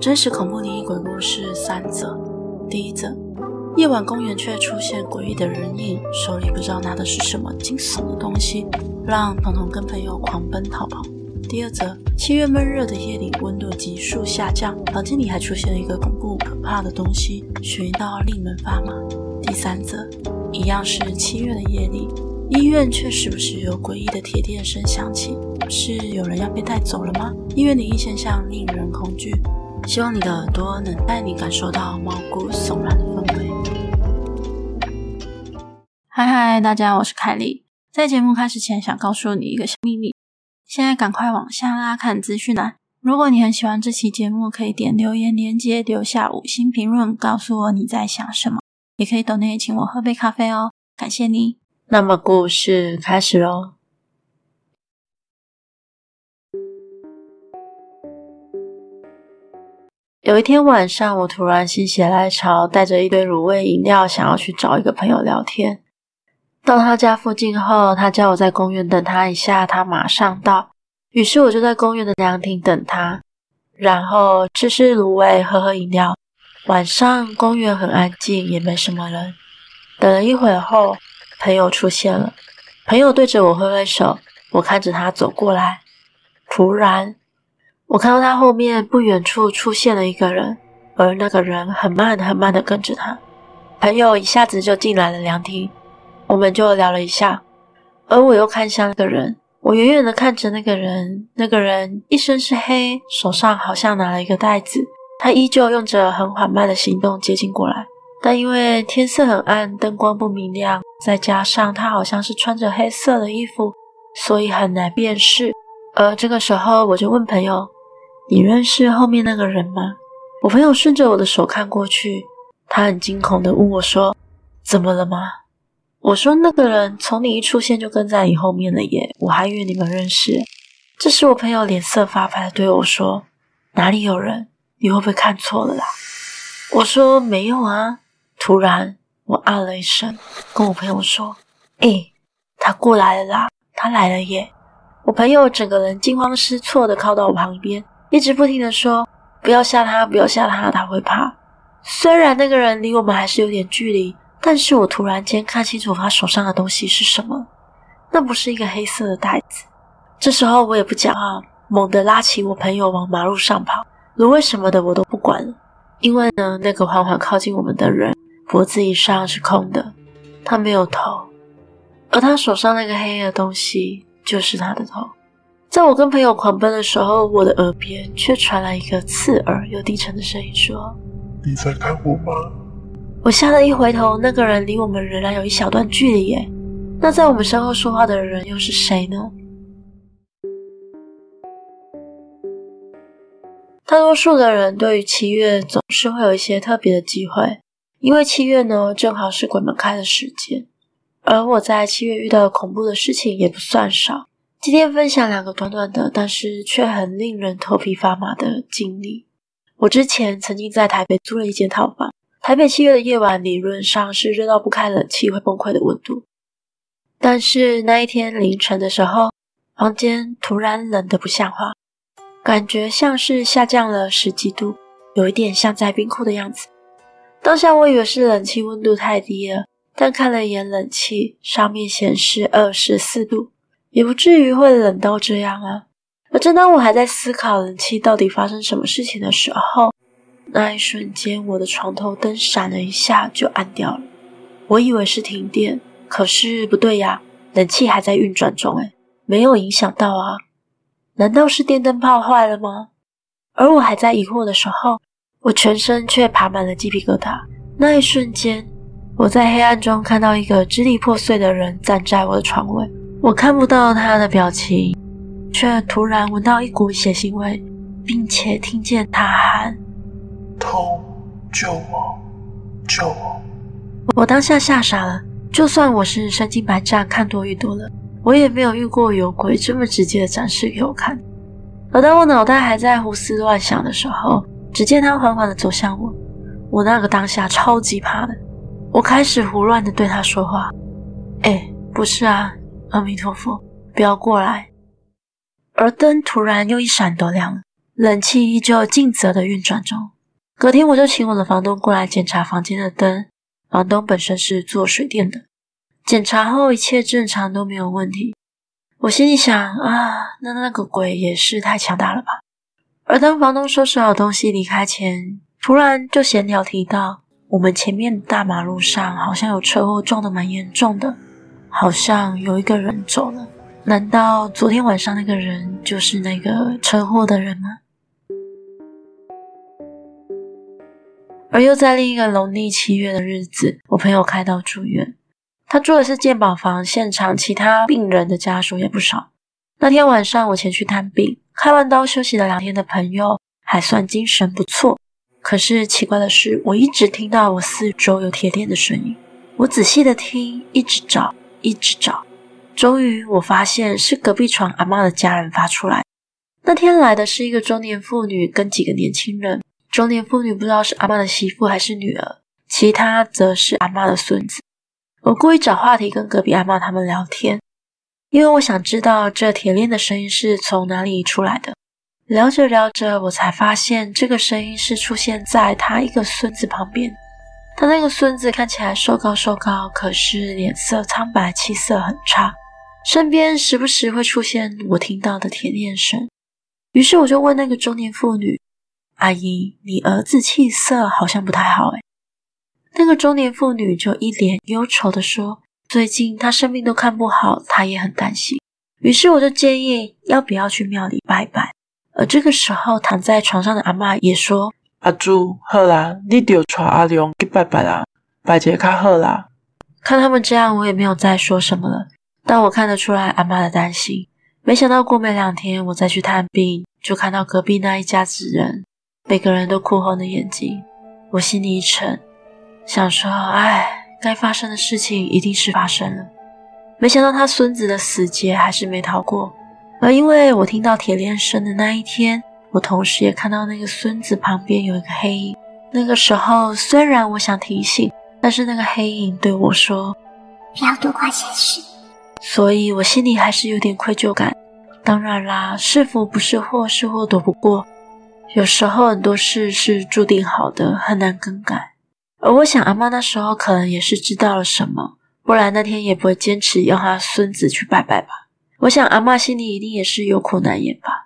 真实恐怖灵异鬼故事三则。第一则：夜晚公园却出现诡异的人影，手里不知道拿的是什么惊悚的东西，让彤彤跟朋友狂奔逃跑。第二则：七月闷热的夜里，温度急速下降，房间里还出现了一个恐怖可怕的东西，悬到令人发麻。第三则：一样是七月的夜里，医院却时不时有诡异的铁链声响起，是有人要被带走了吗？医院灵异现象令人恐惧。希望你的耳朵能带你感受到毛骨悚然的氛围。嗨嗨，大家，我是凯莉。在节目开始前，想告诉你一个小秘密。现在赶快往下拉看资讯栏。如果你很喜欢这期节目，可以点留言连接，留下五星评论，告诉我你在想什么。也可以抖内请我喝杯咖啡哦，感谢你。那么故事开始喽。有一天晚上，我突然心血来潮，带着一堆卤味饮料，想要去找一个朋友聊天。到他家附近后，他叫我在公园等他一下，他马上到。于是我就在公园的凉亭等他，然后吃吃卤味，喝喝饮料。晚上公园很安静，也没什么人。等了一会儿后，朋友出现了。朋友对着我挥挥手，我看着他走过来，突然。我看到他后面不远处出现了一个人，而那个人很慢很慢地跟着他。朋友一下子就进来了凉亭，我们就聊了一下。而我又看向那个人，我远远地看着那个人，那个人一身是黑，手上好像拿了一个袋子。他依旧用着很缓慢的行动接近过来，但因为天色很暗，灯光不明亮，再加上他好像是穿着黑色的衣服，所以很难辨识。而这个时候，我就问朋友。你认识后面那个人吗？我朋友顺着我的手看过去，他很惊恐地问我说：“怎么了吗？”我说：“那个人从你一出现就跟在你后面了耶，我还以为你们认识。”这时我朋友脸色发白地对我说：“哪里有人？你会不会看错了啦？”我说：“没有啊。”突然我啊了一声，跟我朋友说：“诶，他过来了啦，他来了耶！”我朋友整个人惊慌失措地靠到我旁边。一直不停的说：“不要吓他，不要吓他，他会怕。”虽然那个人离我们还是有点距离，但是我突然间看清楚他手上的东西是什么。那不是一个黑色的袋子。这时候我也不讲话，猛地拉起我朋友往马路上跑。卤味什么的我都不管了，因为呢，那个缓缓靠近我们的人脖子以上是空的，他没有头，而他手上那个黑黑的东西就是他的头。在我跟朋友狂奔的时候，我的耳边却传来一个刺耳又低沉的声音，说：“你在看我吗？”我吓得一回头，那个人离我们仍然有一小段距离耶。那在我们身后说话的人又是谁呢？大多数的人对于七月总是会有一些特别的机会，因为七月呢正好是鬼门开的时间，而我在七月遇到的恐怖的事情也不算少。今天分享两个短短的，但是却很令人头皮发麻的经历。我之前曾经在台北租了一间套房，台北七月的夜晚理论上是热到不开冷气会崩溃的温度，但是那一天凌晨的时候，房间突然冷得不像话，感觉像是下降了十几度，有一点像在冰库的样子。当下我以为是冷气温度太低了，但看了一眼冷气，上面显示二十四度。也不至于会冷到这样啊！而正当我还在思考冷气到底发生什么事情的时候，那一瞬间，我的床头灯闪了一下就暗掉了。我以为是停电，可是不对呀，冷气还在运转中，诶，没有影响到啊。难道是电灯泡坏了吗？而我还在疑惑的时候，我全身却爬满了鸡皮疙瘩。那一瞬间，我在黑暗中看到一个支离破碎的人站在我的床尾，我看不到他的表情，却突然闻到一股血腥味，并且听见他喊：“痛，救我，救我！”我当下吓傻了。就算我是身经百战、看多遇多了，我也没有遇过有鬼这么直接的展示给我看。而当我脑袋还在胡思乱想的时候，只见他缓缓地走向我。我那个当下超级怕的，我开始胡乱地对他说话：“哎，不是啊，阿弥陀佛，不要过来。”而灯突然又一闪都亮了，冷气依旧尽责的运转中。隔天我就请我的房东过来检查房间的灯。房东本身是做水电的，检查后一切正常，都没有问题。我心里想啊，那那个鬼也是太强大了吧。而当房东收拾好东西离开前，突然就闲聊提到，我们前面大马路上好像有车祸，撞得蛮严重的，好像有一个人走了。难道昨天晚上那个人就是那个车祸的人吗？而又在另一个农历七月的日子，我朋友开刀住院。他住的是健保房，现场其他病人的家属也不少。那天晚上我前去探病，开完刀休息了两天的朋友还算精神不错。可是奇怪的是，我一直听到我四周有铁链的声音。我仔细的听，一直找，一直找，终于我发现是隔壁床阿嬷的家人发出来。那天来的是一个中年妇女跟几个年轻人。中年妇女不知道是阿嬷的媳妇还是女儿，其他则是阿嬷的孙子。我故意找话题跟隔壁阿嬷他们聊天，因为我想知道这铁链的声音是从哪里出来的。聊着聊着，我才发现这个声音是出现在他一个孙子旁边。他那个孙子看起来瘦高瘦高，可是脸色苍白，气色很差。身边时不时会出现我听到的铁链声。于是我就问那个中年妇女。阿姨，你儿子气色好像不太好诶。那个中年妇女就一脸忧愁地说：“最近他生病都看不好，他也很担心。”于是我就建议要不要去庙里拜拜。而这个时候躺在床上的阿嬷也说：“阿朱，好啦，你就带阿良去拜拜啦，拜节较好啦。”看他们这样，我也没有再说什么了。但我看得出来阿妈的担心。没想到过没两天，我再去探病，就看到隔壁那一家子人。每个人都哭红了眼睛，我心里一沉，想说：“唉，该发生的事情一定是发生了。”没想到他孙子的死劫还是没逃过。而因为我听到铁链声的那一天，我同时也看到那个孙子旁边有一个黑影。那个时候，虽然我想提醒，但是那个黑影对我说：“不要多管闲事。”所以我心里还是有点愧疚感。当然啦，是福不是祸，是祸躲不过。有时候很多事是注定好的，很难更改。而我想，阿妈那时候可能也是知道了什么，不然那天也不会坚持要他孙子去拜拜吧。我想，阿妈心里一定也是有苦难言吧。